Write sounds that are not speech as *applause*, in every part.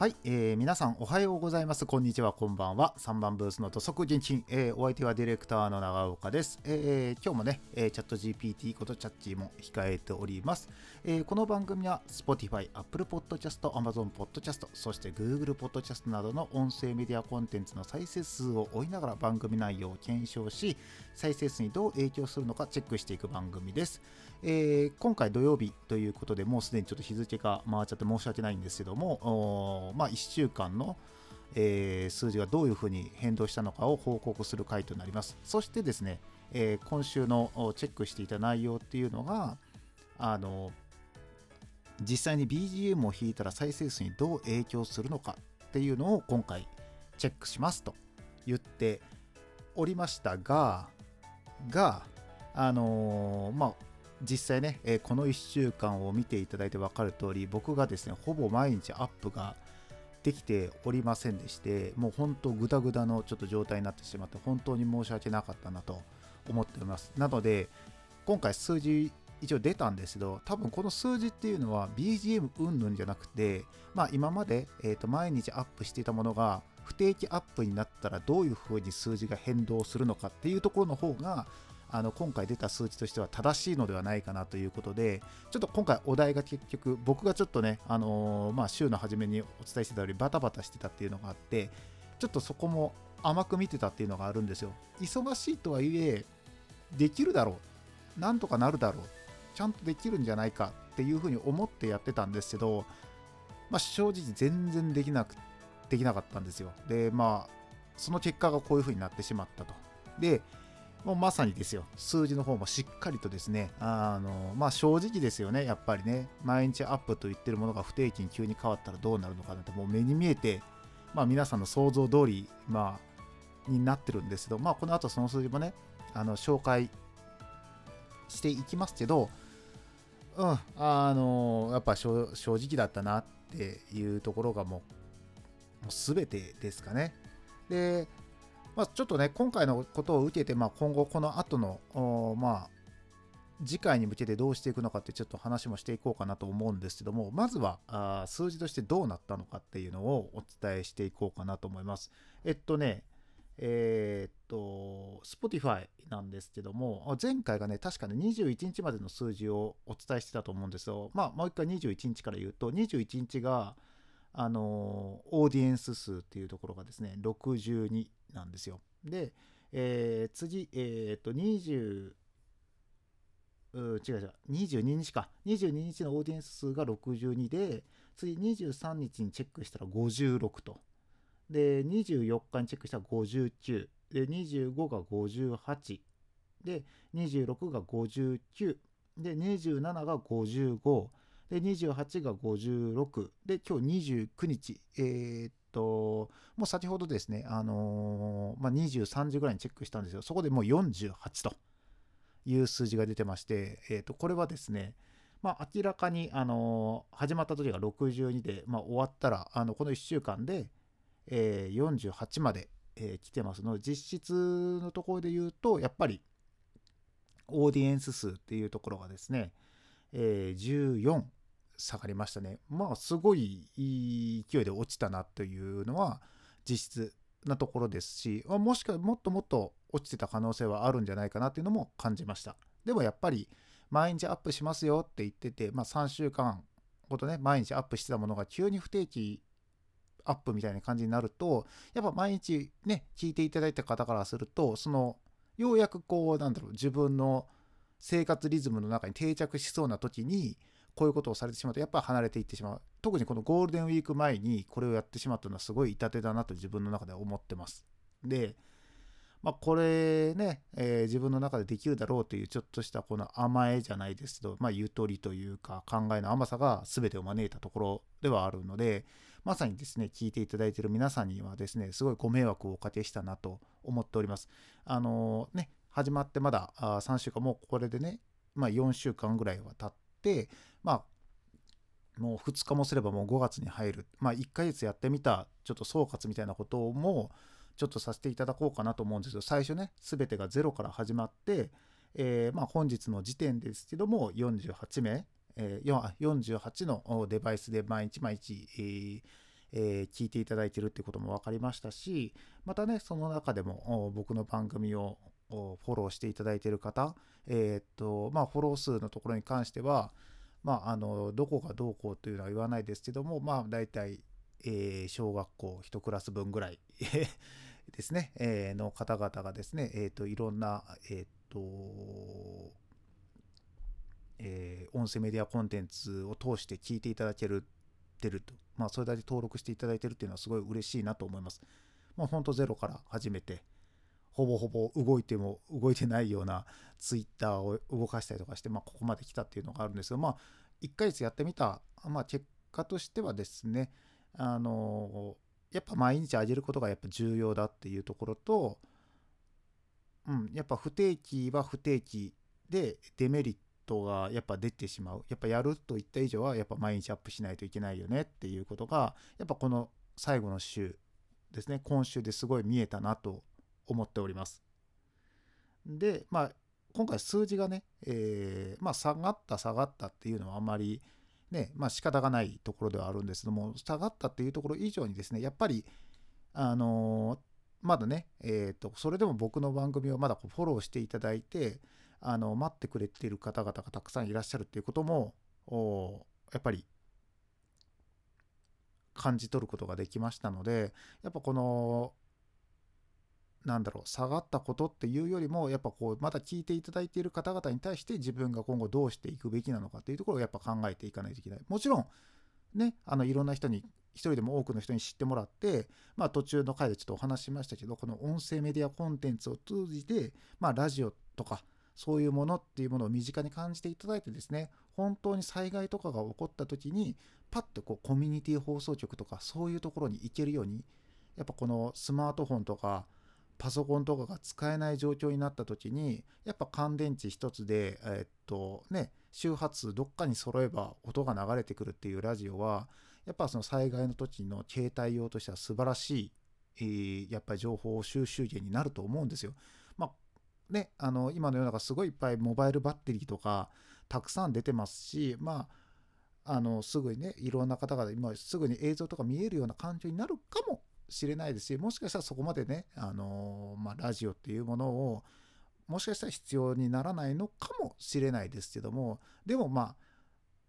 はい、えー、皆さんおはようございます。こんにちは、こんばんは。3番ブースの土足現金、えー、お相手はディレクターの長岡です。えー、今日もね、えー、チャット GPT ことチャッチーも控えております。えー、この番組は Spotify、Apple Podcast、Amazon Podcast、そして Google Podcast などの音声メディアコンテンツの再生数を追いながら番組内容を検証し、再生数にどう影響するのかチェックしていく番組です。えー、今回土曜日ということで、もうすでにちょっと日付が回っちゃって申し訳ないんですけども、まあ、1週間の、えー、数字がどういうふうに変動したのかを報告する回となります。そしてですね、えー、今週のチェックしていた内容っていうのが、あの、実際に BGM を弾いたら再生数にどう影響するのかっていうのを今回チェックしますと言っておりましたが、が、あのー、まあ、実際ね、えー、この1週間を見ていただいて分かる通り、僕がですね、ほぼ毎日アップができておりませんでして、もう本当グダグダのちょっと状態になってしまって、本当に申し訳なかったなと思っております。なので、今回数字一応出たんですけど、多分この数字っていうのは BGM 云々じゃなくて、まあ今まで、えー、と毎日アップしていたものが不定期アップになったらどういうふうに数字が変動するのかっていうところの方があの今回出た数値としては正しいのではないかなということで、ちょっと今回お題が結局、僕がちょっとね、あのー、まあ、週の初めにお伝えしてたよりバタバタしてたっていうのがあって、ちょっとそこも甘く見てたっていうのがあるんですよ。忙しいとはいえ、できるだろう。なんとかなるだろう。ちゃんとできるんじゃないかっていうふうに思ってやってたんですけど、まあ、正直全然できなく、できなかったんですよ。で、まあ、その結果がこういうふうになってしまったと。で、もうまさにですよ、数字の方もしっかりとですね、あの、まあ正直ですよね、やっぱりね、毎日アップと言ってるものが不定期に急に変わったらどうなるのかなって、もう目に見えて、まあ皆さんの想像通り、まあ、になってるんですけど、まあこの後その数字もね、あの、紹介していきますけど、うん、あの、やっぱ正直だったなっていうところがもう、もう全てですかね。で、まあ、ちょっとね、今回のことを受けて、まあ、今後この後の、まあ、次回に向けてどうしていくのかってちょっと話もしていこうかなと思うんですけども、まずは数字としてどうなったのかっていうのをお伝えしていこうかなと思います。えっとね、えー、っと、Spotify なんですけども、前回がね、確かね、21日までの数字をお伝えしてたと思うんですよ。まあ、もう一回21日から言うと、21日が、あのオーディエンス数っていうところがですね、62なんですよ。で、えー、次、えっ、と、20、う違う違う、22日か。22日のオーディエンス数が62で、次23日にチェックしたら56と。で、24日にチェックしたら59。で、25が58。で、26が59。で、27が55。で、28が56。で、今日29日。えー、っと、もう先ほどですね、あのー、まあ、23時ぐらいにチェックしたんですよ。そこでもう48という数字が出てまして、えー、っと、これはですね、まあ、明らかに、あのー、始まった時が62で、まあ、終わったら、あのこの1週間で、えー、48まで、えー、来てますので、実質のところで言うと、やっぱり、オーディエンス数っていうところがですね、えー、14下がりましたね。まあ、すごいいい勢いで落ちたなというのは実質なところですし、もしかもっともっと落ちてた可能性はあるんじゃないかなっていうのも感じました。でもやっぱり毎日アップしますよって言ってて、まあ、3週間ほどね、毎日アップしてたものが急に不定期アップみたいな感じになると、やっぱ毎日ね、聞いていただいた方からすると、その、ようやくこう、なんだろう、自分の生活リズムの中に定着しそうな時に、こういうことをされてしまうとやっぱ離れていってしまう。特にこのゴールデンウィーク前にこれをやってしまったのはすごい痛手だなと自分の中では思ってます。でまあこれね、えー、自分の中でできるだろうというちょっとしたこの甘えじゃないですけどまあゆとりというか考えの甘さが全てを招いたところではあるのでまさにですね聞いていただいている皆さんにはですねすごいご迷惑をおかけしたなと思っております。あのー、ね始まってまだあ3週間もうこれでねまあ、4週間ぐらいは経っ、まあ、もう2日もすればもう5月に入る。まあ、1ヶ月やってみた、ちょっと総括みたいなことも、ちょっとさせていただこうかなと思うんですけど、最初ね、すべてがゼロから始まって、えー、まあ、本日の時点ですけども、48名、えー、48のデバイスで毎日毎日、えーえー、聞いていただいてるってことも分かりましたしまたねその中でも僕の番組をフォローしていただいている方、えー、っとまあ、フォロー数のところに関しては、まあ、あのどこがどうこうというのは言わないですけども、まあ、大体、えー、小学校1クラス分ぐらい *laughs* ですね、えー、の方々がですね、えーと、いろんな、えーとえー、音声メディアコンテンツを通して聞いていただけるてると、まあ、それだけ登録していただいてるっていうのはすごい嬉しいなと思います。まあ、ほんとゼロから始めて、ほぼほぼ動いても動いてないようなツイッターを動かしたりとかして、まあ、ここまで来たっていうのがあるんですけど、まあ、1ヶ月やってみた、まあ、結果としてはですね、あのやっぱ毎日上げることがやっぱ重要だっていうところと、うん、やっぱ不定期は不定期でデメリットがやっぱ出てしまう。やっぱやるといった以上はやっぱ毎日アップしないといけないよねっていうことが、やっぱこの最後の週ですね、今週ですごい見えたなと思っております。で、まあ、今回数字がね、えー、まあ、下がった下がったっていうのはあんまりね、まあ仕方がないところではあるんですけども、下がったっていうところ以上にですね、やっぱり、あのー、まだね、えっ、ー、と、それでも僕の番組をまだこうフォローしていただいて、あの、待ってくれている方々がたくさんいらっしゃるっていうことも、やっぱり感じ取ることができましたので、やっぱこのなんだろう下がったことっていうよりもやっぱこうまだ聞いていただいている方々に対して自分が今後どうしていくべきなのかっていうところをやっぱ考えていかないといけない。もちろんねあのいろんな人に一人でも多くの人に知ってもらってまあ途中の回でちょっとお話しましたけどこの音声メディアコンテンツを通じてまあラジオとかそういうものっていうものを身近に感じていただいてですね本当に災害とかが起こった時にパッとこうコミュニティ放送局とかそういうところに行けるようにやっぱこのスマートフォンとかパソコンとかが使えない状況になった時にやっぱ乾電池一つでえっとね周波数どっかに揃えば音が流れてくるっていうラジオはやっぱその災害の時の携帯用としては素晴らしい、えー、やっぱり情報収集源になると思うんですよ。まあね、あの今の世の中すごいいっぱいモバイルバッテリーとかたくさん出てますしまああのすぐにねいろんな方が今すぐに映像とか見えるような環境になるかもしれないですしもしかしたらそこまでね、あのまあ、ラジオっていうものをもしかしたら必要にならないのかもしれないですけどもでもまあ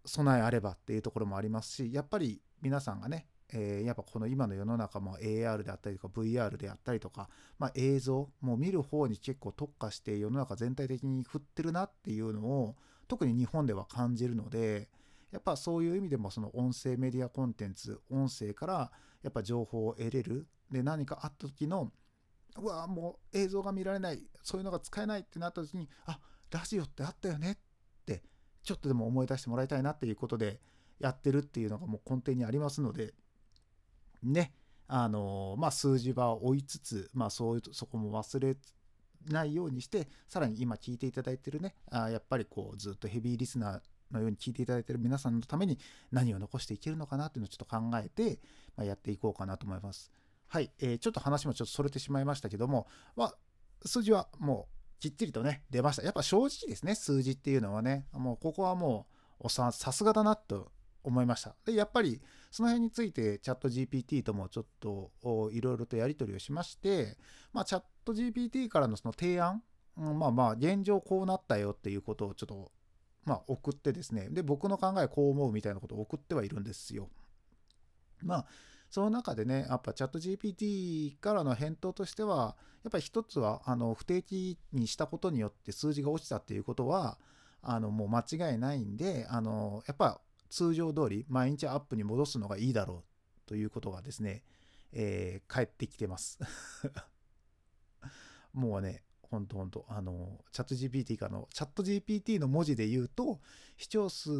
備えあればっていうところもありますしやっぱり皆さんがね、えー、やっぱこの今の世の中も AR であったりとか VR であったりとか、まあ、映像もう見る方に結構特化して世の中全体的に振ってるなっていうのを特に日本では感じるのでやっぱそういう意味でもその音声メディアコンテンツ音声からやっぱ情報を得れる。で何かあった時のうわもう映像が見られないそういうのが使えないってなった時にあラジオってあったよねってちょっとでも思い出してもらいたいなっていうことでやってるっていうのがもう根底にありますのでねあのまあ数字は追いつつまあそういうそこも忘れないようにしてさらに今聞いていただいてるねあやっぱりこうずっとヘビーリスナーのように聞いていただいている皆さんのために何を残していけるのかなっていうのをちょっと考えて、まあ、やっていこうかなと思います。はい、えー、ちょっと話もちょっとそれてしまいましたけども、まあ、数字はもうきっちりとね、出ました。やっぱ正直ですね、数字っていうのはね、もうここはもうさすがだなと思いました。で、やっぱりその辺についてチャット GPT ともちょっといろいろとやり取りをしまして、まあ、チャット GPT からのその提案、まあまあ現状こうなったよっていうことをちょっとまあ、送ってですね、で、僕の考えこう思うみたいなことを送ってはいるんですよ。まあ、その中でね、やっぱチャット GPT からの返答としては、やっぱり一つは、あの、不定期にしたことによって数字が落ちたっていうことは、あの、もう間違いないんで、あの、やっぱ通常通り毎日アップに戻すのがいいだろうということがですね、えー、帰ってきてます *laughs* もうね、ほんとほんと、あの、チャット GPT かの、チャット GPT の文字で言うと、視聴数、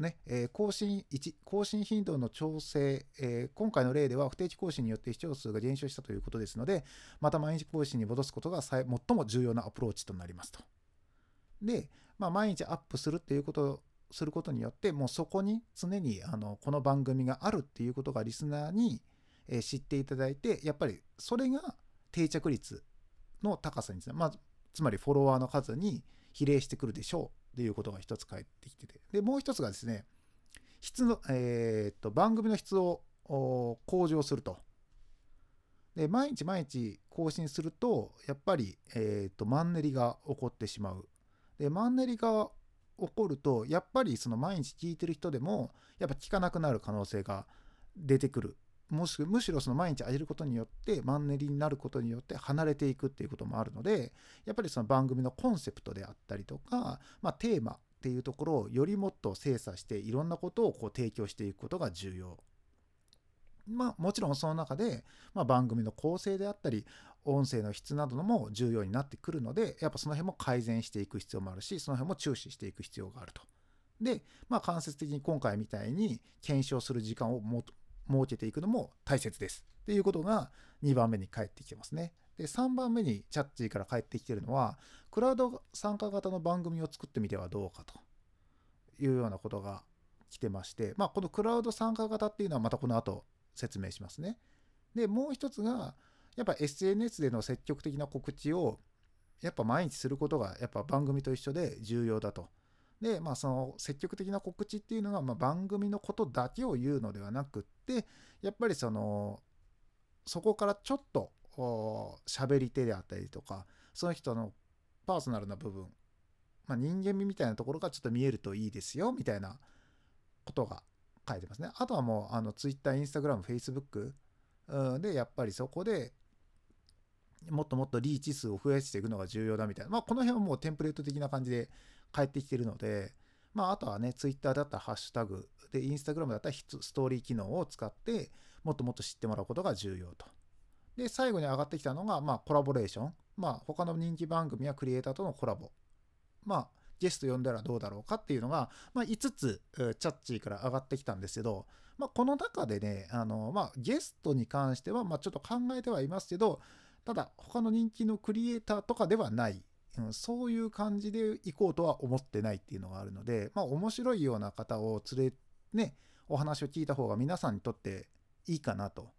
ね、えー、更新1、更新頻度の調整、えー、今回の例では不定期更新によって視聴数が減少したということですので、また毎日更新に戻すことが最も重要なアプローチとなりますと。で、まあ、毎日アップするっていうことをすることによって、もうそこに常にあのこの番組があるっていうことがリスナーに、え、知っていただいて、やっぱりそれが定着率の高さにつ,、まあ、つまりフォロワーの数に比例してくるでしょうということが一つ返ってきててでもう一つがですね質の、えー、っと番組の質を向上すると。で毎日毎日更新するとやっぱり、えーと、マンネリが起こってしまう。でマンネリが起こるとやっぱりその毎日聞いてる人でもやっぱ聞かなくなる可能性が出てくるもしむしろその毎日上げることによってマンネリになることによって離れていくっていうこともあるのでやっぱりその番組のコンセプトであったりとか、まあ、テーマっていうところをよりもっと精査していろんなことをこう提供していくことが重要。まあもちろんその中で、まあ、番組の構成であったり音声の質などのも重要になってくるのでやっぱその辺も改善していく必要もあるしその辺も注視していく必要があると。で、まあ、間接的に今回みたいに検証する時間をも設けていくのも大切ですっていうことが2番目に返ってきてますね。で3番目にチャッチーから返ってきてるのはクラウド参加型の番組を作ってみてはどうかというようなことが来てまして、まあ、このクラウド参加型っていうのはまたこの後説明しますね。でもう一つがやっぱ SNS での積極的な告知をやっぱ毎日することがやっぱ番組と一緒で重要だと。で、まあ、その積極的な告知っていうのが、まあ、番組のことだけを言うのではなくって、やっぱりその、そこからちょっと喋り手であったりとか、その人のパーソナルな部分、まあ、人間味みたいなところがちょっと見えるといいですよ、みたいなことが書いてますね。あとはもう、あの、Twitter、Instagram、Facebook で、やっぱりそこで、もっともっとリーチ数を増やしていくのが重要だみたいな。まあ、この辺はもうテンプレート的な感じで返ってきてるので、まあ、あとはね、Twitter だったらハッシュタグ、で、Instagram だったらストーリー機能を使って、もっともっと知ってもらうことが重要と。で、最後に上がってきたのが、まあ、コラボレーション。まあ、他の人気番組やクリエイターとのコラボ。まあ、ゲスト呼んだらどうだろうかっていうのが、まあ、5つ、チャッチーから上がってきたんですけど、まあ、この中でね、あの、まあ、ゲストに関しては、まあ、ちょっと考えてはいますけど、ただ、他の人気のクリエイターとかではないうん、そういう感じで行こうとは思ってないっていうのがあるので、まあ面白いような方を連れ、ね、お話を聞いた方が皆さんにとっていいかなと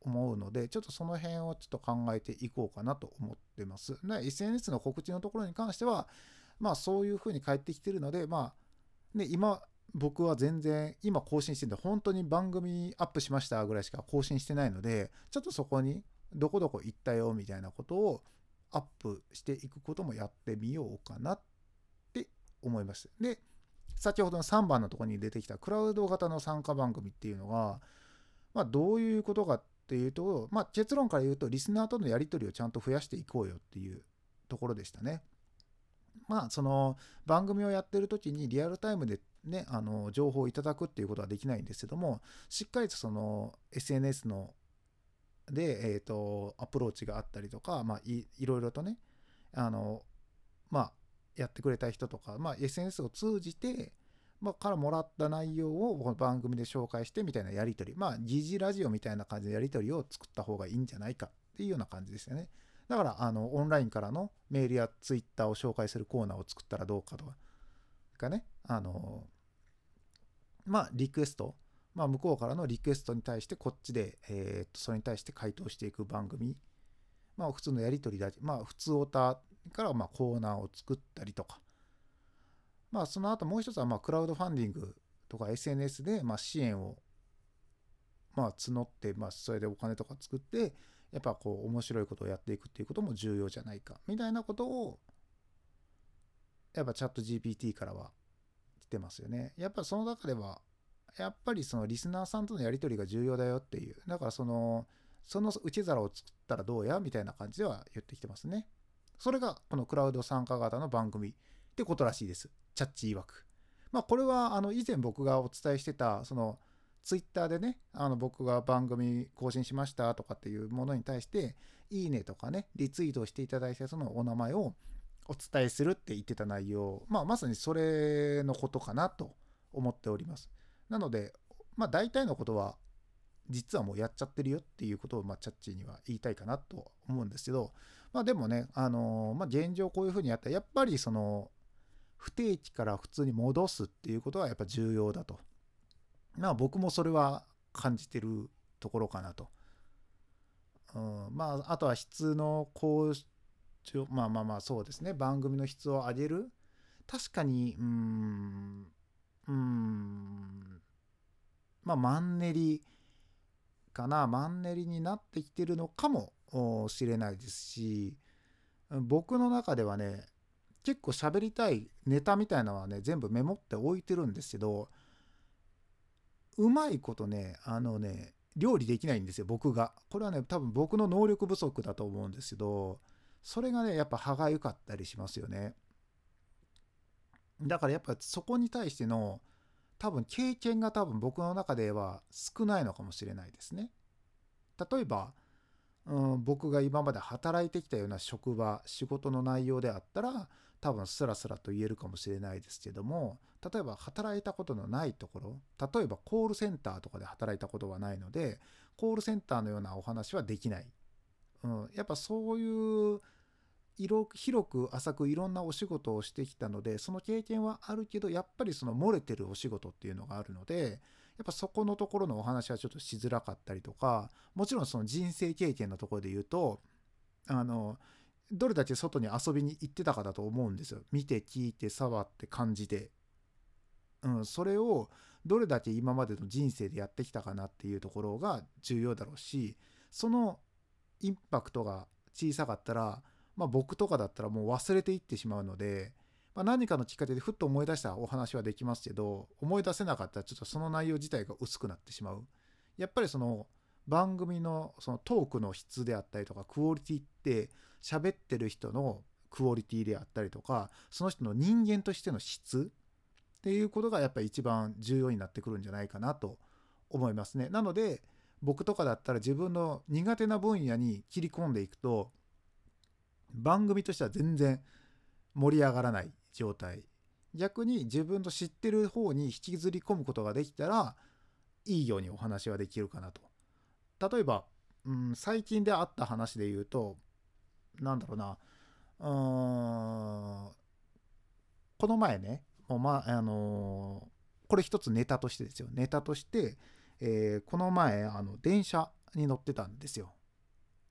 思うので、ちょっとその辺をちょっと考えていこうかなと思ってます。SNS の告知のところに関しては、まあそういうふうに返ってきてるので、まあ、ね、今、僕は全然今更新してるんで本当に番組アップしましたぐらいしか更新してないのでちょっとそこにどこどこ行ったよみたいなことをアップしていくこともやってみようかなって思います。で、先ほどの3番のところに出てきたクラウド型の参加番組っていうのが、まあ、どういうことかっていうと、まあ、結論から言うと、リスナーとのやり取りをちゃんと増やしていこうよっていうところでしたね。まあ、その番組をやってる時にリアルタイムでね、あの情報をいただくっていうことはできないんですけども、しっかりとその SNS ので、えーと、アプローチがあったりとか、まあ、いいろいろとねあの、まあ、やってくれた人とか、まあ、SNS を通じて、まあ、からもらった内容をこの番組で紹介してみたいなやり取りまあ疑似ラジオみたいな感じのやり取りを作った方がいいんじゃないかっていうような感じですよね。だからあのオンラインからのメールやツイッターを紹介するコーナーを作ったらどうかとかねあのまあリクエストまあ、向こうからのリクエストに対してこっちで、えー、とそれに対して回答していく番組、まあ、普通のやり取りだまあ、普通オタからまあコーナーを作ったりとか、まあ、その後もう一つはまあクラウドファンディングとか SNS でまあ支援をまあ募って、まあ、それでお金とか作ってやっぱこう面白いことをやっていくっていうことも重要じゃないか。みたいなことをやっぱチャット GPT からは来てますよね。やっぱその中ではやっぱりそのリスナーさんとのやり取りが重要だよっていう、だからその、その受け皿を作ったらどうやみたいな感じでは言ってきてますね。それがこのクラウド参加型の番組ってことらしいです。チャッチ曰く。まあこれはあの以前僕がお伝えしてた、そのツイッターでね、あの僕が番組更新しましたとかっていうものに対して、いいねとかね、リツイートしていただいて、そのお名前をお伝えするって言ってた内容、まあまさにそれのことかなと思っております。なので、まあ大体のことは実はもうやっちゃってるよっていうことを、まあ、チャッチーには言いたいかなと思うんですけど、まあでもね、あのー、まあ現状こういうふうにやったら、やっぱりその、不定期から普通に戻すっていうことはやっぱ重要だと。まあ僕もそれは感じてるところかなと。うん、まああとは質の向上、まあまあまあそうですね、番組の質を上げる。確かに、うーん、うん、まあ、マンネリかな。マンネリになってきてるのかもしれないですし僕の中ではね結構喋りたいネタみたいなのはね全部メモって置いてるんですけどうまいことねあのね料理できないんですよ僕が。これはね多分僕の能力不足だと思うんですけどそれがねやっぱ歯がゆかったりしますよね。だからやっぱそこに対しての多分経験が多分僕の中では少ないのかもしれないですね。例えばうん、僕が今まで働いてきたような職場仕事の内容であったら多分スラスラと言えるかもしれないですけども例えば働いたことのないところ例えばコールセンターとかで働いたことはないのでコールセンターのようなお話はできない、うん、やっぱそういう広く浅くいろんなお仕事をしてきたのでその経験はあるけどやっぱりその漏れてるお仕事っていうのがあるのでやっぱそこのところのお話はちょっとしづらかったりとかもちろんその人生経験のところで言うとあのどれだけ外に遊びに行ってたかだと思うんですよ。見て聞いて触って感じて、うん、それをどれだけ今までの人生でやってきたかなっていうところが重要だろうしそのインパクトが小さかったら、まあ、僕とかだったらもう忘れていってしまうのでまあ、何かのきっかけでふっと思い出したお話はできますけど思い出せなかったらちょっとその内容自体が薄くなってしまう。やっぱりその番組のそのトークの質であったりとかクオリティって喋ってる人のクオリティであったりとかその人の人間としての質っていうことがやっぱり一番重要になってくるんじゃないかなと思いますね。なので僕とかだったら自分の苦手な分野に切り込んでいくと番組としては全然盛り上がらない状態。逆に自分の知ってる方に引きずり込むことができたらいいようにお話はできるかなと。例えば、うん、最近であった話で言うとなんだろうな。うーんこの前ねもうまあのー、これ一つネタとしてですよ。ネタとして、えー、この前あの電車に乗ってたんですよ。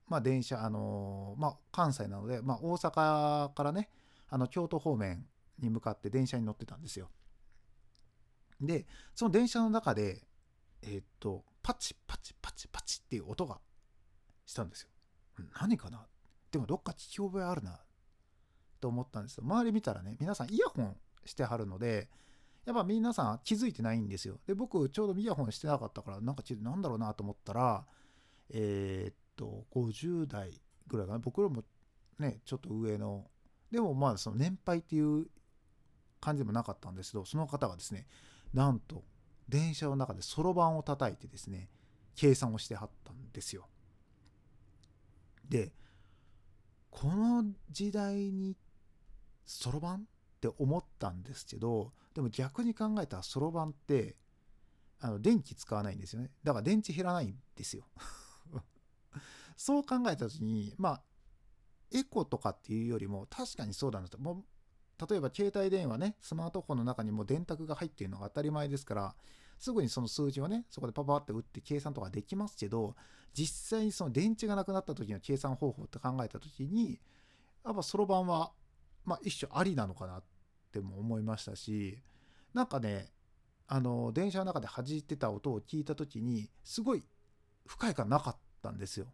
まあ電車あのー、まあ関西なので、まあ、大阪からねあの京都方面に向かって電車に乗ってたんですよ。で、その電車の中で、えー、っと、パチパチパチパチっていう音がしたんですよ。何かな？でもどっか聞き覚えあるなと思ったんですよ。周り見たらね、皆さんイヤホンしてはるので、やっぱ皆さん気づいてないんですよ。で、僕ちょうどイヤホンしてなかったから、なんかなんだろうなと思ったら、えー、っと、50代ぐらいかな。僕らもね、ちょっと上の、でもまあその年配っていう感じでもなかったんですけどその方がですねなんと電車の中でそろばんを叩いてですね計算をしてはったんですよ。でこの時代にそろばんって思ったんですけどでも逆に考えたらそろばんってあの電気使わないんですよねだから電池減らないんですよ *laughs* そう考えた時にまあエコとかっていうよりも確かにそうだなともう例えば携帯電話ね、スマートフォンの中にも電卓が入っているのが当たり前ですから、すぐにその数字をね、そこでパパって打って計算とかできますけど、実際にその電池がなくなった時の計算方法って考えた時に、やっぱそろばんは、まあ一種ありなのかなっても思いましたし、なんかね、あの、電車の中で弾いてた音を聞いた時に、すごい不快感なかったんですよ。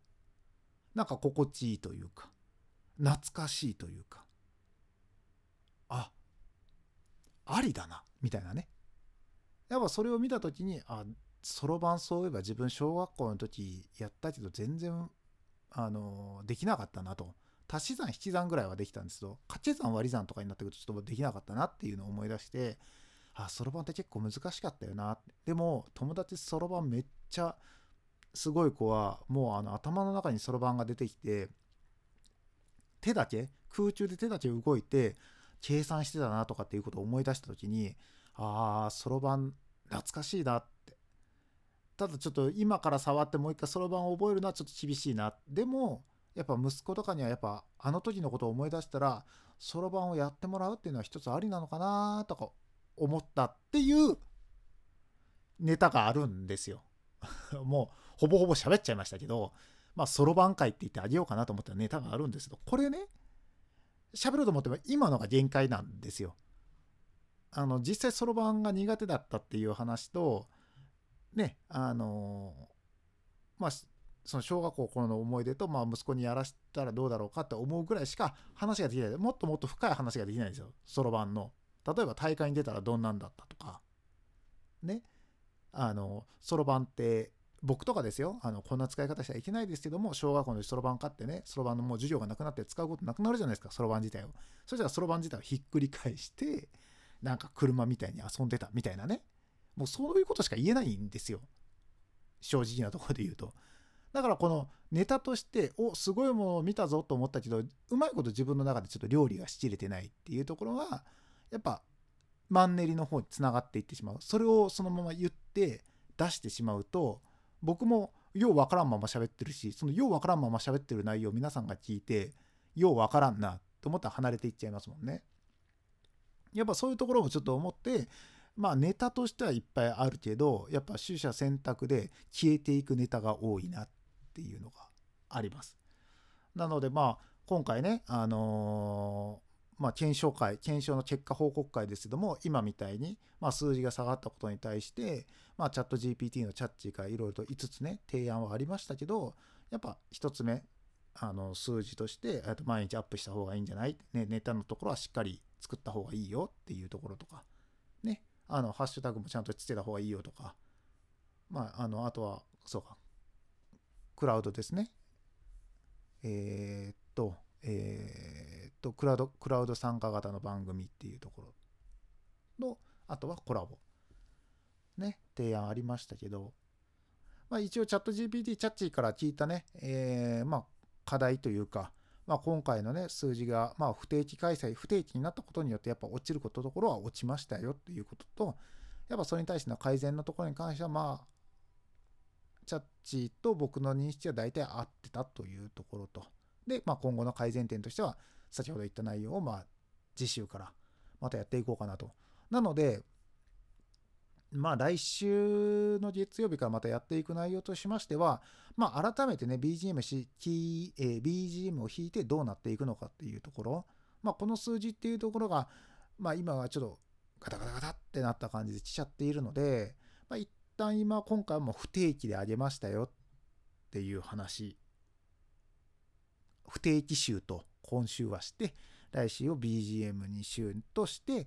なんか心地いいというか、懐かしいというか。あありだなみたいなねやっぱそれを見た時にあそろばんそういえば自分小学校の時やったけど全然あのできなかったなと足し算引き算ぐらいはできたんですけど掛け算割り算とかになってくるとちょっとできなかったなっていうのを思い出してあそろばんって結構難しかったよなでも友達そろばんめっちゃすごい子はもうあの頭の中にそろばんが出てきて手だけ空中で手だけ動いて計算してたなとかっていうことを思い出した時にああそろばん懐かしいなって。ただちょっと今から触ってもう一回そろばんを覚えるのはちょっと厳しいな。でもやっぱ息子とかにはやっぱあの時のことを思い出したらそろばんをやってもらうっていうのは一つありなのかなとか思ったっていうネタがあるんですよ。*laughs* もうほぼほぼ喋っちゃいましたけどまあそろばん会って言ってあげようかなと思ったネタがあるんですけどこれね喋ろうと思っても今のが限界なんですよ。あの実際そろばんが苦手だったっていう話とねあのまあその小学校頃の思い出と、まあ、息子にやらせたらどうだろうかって思うぐらいしか話ができない。もっともっと深い話ができないんですよ。そろばんの。例えば大会に出たらどんなんだったとか。ね。あのそろばんって僕とかですよ。あのこんな使い方しちゃいけないですけども小学校のそろばん買ってねそろばんのもう授業がなくなって使うことなくなるじゃないですかそろばん自体を。そしたらそろばん自体をひっくり返してなんか車みたいに遊んでたみたいなね。もうそういうことしか言えないんですよ。正直なところで言うと。だからこのネタとしておすごいものを見たぞと思ったけどうまいこと自分の中でちょっと料理がしきれてないっていうところがやっぱマンネリの方につながっていってしまう。それをそのまま言って出してしまうと僕もようわからんまま喋ってるしそのようわからんまま喋ってる内容を皆さんが聞いてようわからんなと思ったら離れていっちゃいますもんね。やっぱそういうところをちょっと思ってまあネタとしてはいっぱいあるけどやっぱ取捨選択で消えていくネタが多いなっていうのがあります。なのでまあ今回ねあのー、まあ、検証会検証の結果報告会ですけども今みたいに、まあ、数字が下がったことに対して、まあ、チャット GPT のチャッチーからいろいろと5つね提案はありましたけどやっぱ1つ目あの数字としてと毎日アップした方がいいんじゃない、ね、ネタのところはしっかり作った方がいいよっていうところとかねあのハッシュタグもちゃんとつけた方がいいよとかまああのあとはそうかクラウドですね。えー、っと、えー、と、クラウド、クラウド参加型の番組っていうところの、あとはコラボ。ね、提案ありましたけど、まあ一応チャット GPT、チャッチーから聞いたね、えー、まあ課題というか、まあ、今回のね、数字が、まあ、不定期開催、不定期になったことによって、やっぱ落ちることところは落ちましたよっていうことと、やっぱそれに対しての改善のところに関しては、まあ、チャッチーと僕の認識は大体合ってたというところと。で、まあ、今後の改善点としては、先ほど言った内容を、まあ、次週からまたやっていこうかなと。なので、まあ、来週の月曜日からまたやっていく内容としましては、まあ、改めてね、BGM し、えー、BGM を弾いてどうなっていくのかっていうところ、まあ、この数字っていうところが、まあ、今はちょっとガタガタガタってなった感じで来ちゃっているので、まあ、一旦今今回も不定期であげましたよっていう話不定期週と今週はして来週を BGM に週として、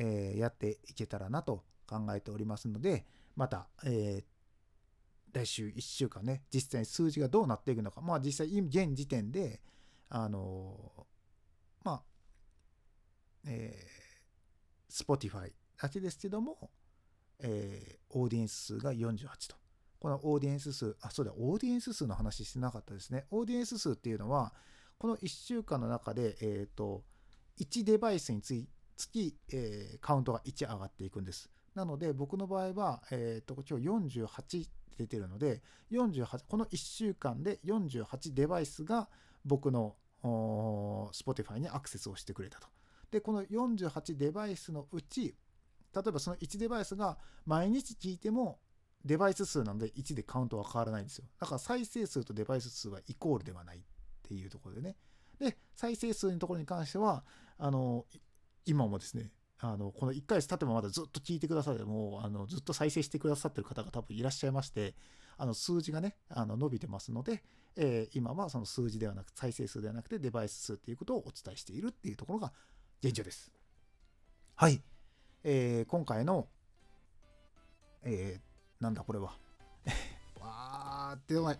えー、やっていけたらなと考えておりますのでまた、えー、来週1週間ね実際に数字がどうなっていくのかまあ実際現時点であのー、まあえー、Spotify だけですけどもえー、オーディエンス数が48と。このオーディエンス数、あ、そうだ、オーディエンス数の話してなかったですね。オーディエンス数っていうのは、この1週間の中で、え、ー、と、1デバイスにつき、えー、カウントが1上がっていくんです。なので、僕の場合は、えっ、ー、と、今日48出てるので、48、この1週間で48デバイスが僕の Spotify にアクセスをしてくれたと。で、この48デバイスのうち、例えばその1デバイスが毎日聞いてもデバイス数なので1でカウントは変わらないんですよ。だから再生数とデバイス数はイコールではないっていうところでね。で、再生数のところに関しては、あの、今もですね、あの、この1回経ってもまだずっと聞いてくださっても、あの、ずっと再生してくださってる方が多分いらっしゃいまして、あの、数字がね、あの、伸びてますので、えー、今はその数字ではなく、再生数ではなくてデバイス数っていうことをお伝えしているっていうところが現状です。はい。えー、今回の、えー、なんだこれは。*laughs* わーってない。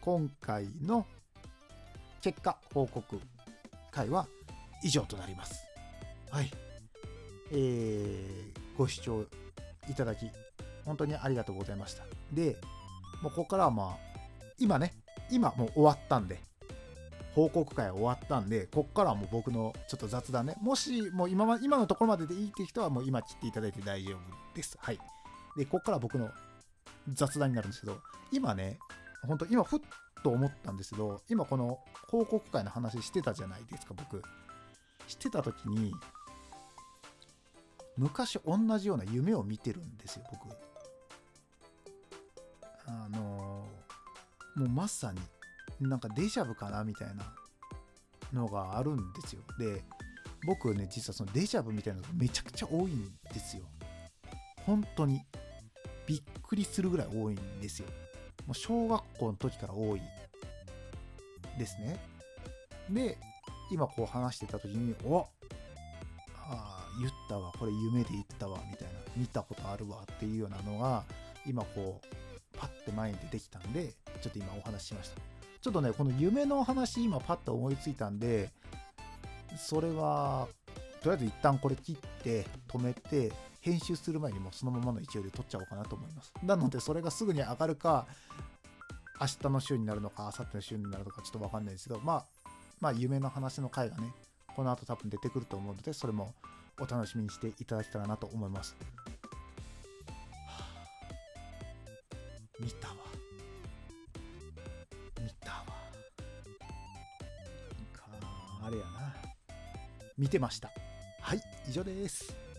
今回の結果報告会は以上となります。はい。えー、ご視聴いただき、本当にありがとうございました。で、もうここからはまあ、今ね、今もう終わったんで、報告会終わったんで、こっからはもう僕のちょっと雑談ね。もし、もう今ま今のところまででいいって人はもう今切っていただいて大丈夫です。はい。で、こっから僕の雑談になるんですけど、今ね、本当今ふっと思ったんですけど、今この報告会の話してたじゃないですか、僕。してた時に、昔同じような夢を見てるんですよ、僕。あのもうまさになんかデジャブかなみたいなのがあるんですよ。で、僕ね、実はそのデジャブみたいなのがめちゃくちゃ多いんですよ。本当に。びっくりするぐらい多いんですよ。もう小学校の時から多いですね。で、今こう話してた時に、おあ言ったわ、これ夢で言ったわ、みたいな、見たことあるわっていうようなのが、今こう、パッて前に出てきたんで、ちょっと今お話ししました。ちょっとね、この夢の話、今パッと思いついたんで、それは、とりあえず一旦これ切って、止めて、編集する前にもそのままの勢いで撮っちゃおうかなと思います。なので、それがすぐに上がるか、明日の週になるのか、明後日の週になるのか、ちょっとわかんないですけど、まあ、まあ、夢の話の回がね、この後多分出てくると思うので、それもお楽しみにしていただけたらなと思います。はあ見たわ。見たわ。なんか、あれやな。見てました。はい、以上です。